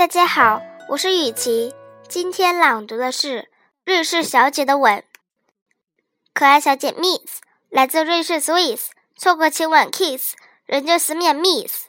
大家好，我是雨琪，今天朗读的是《瑞士小姐的吻》。可爱小姐 Miss 来自瑞士 Swiss，错过亲吻 Kiss，人就死免 Miss。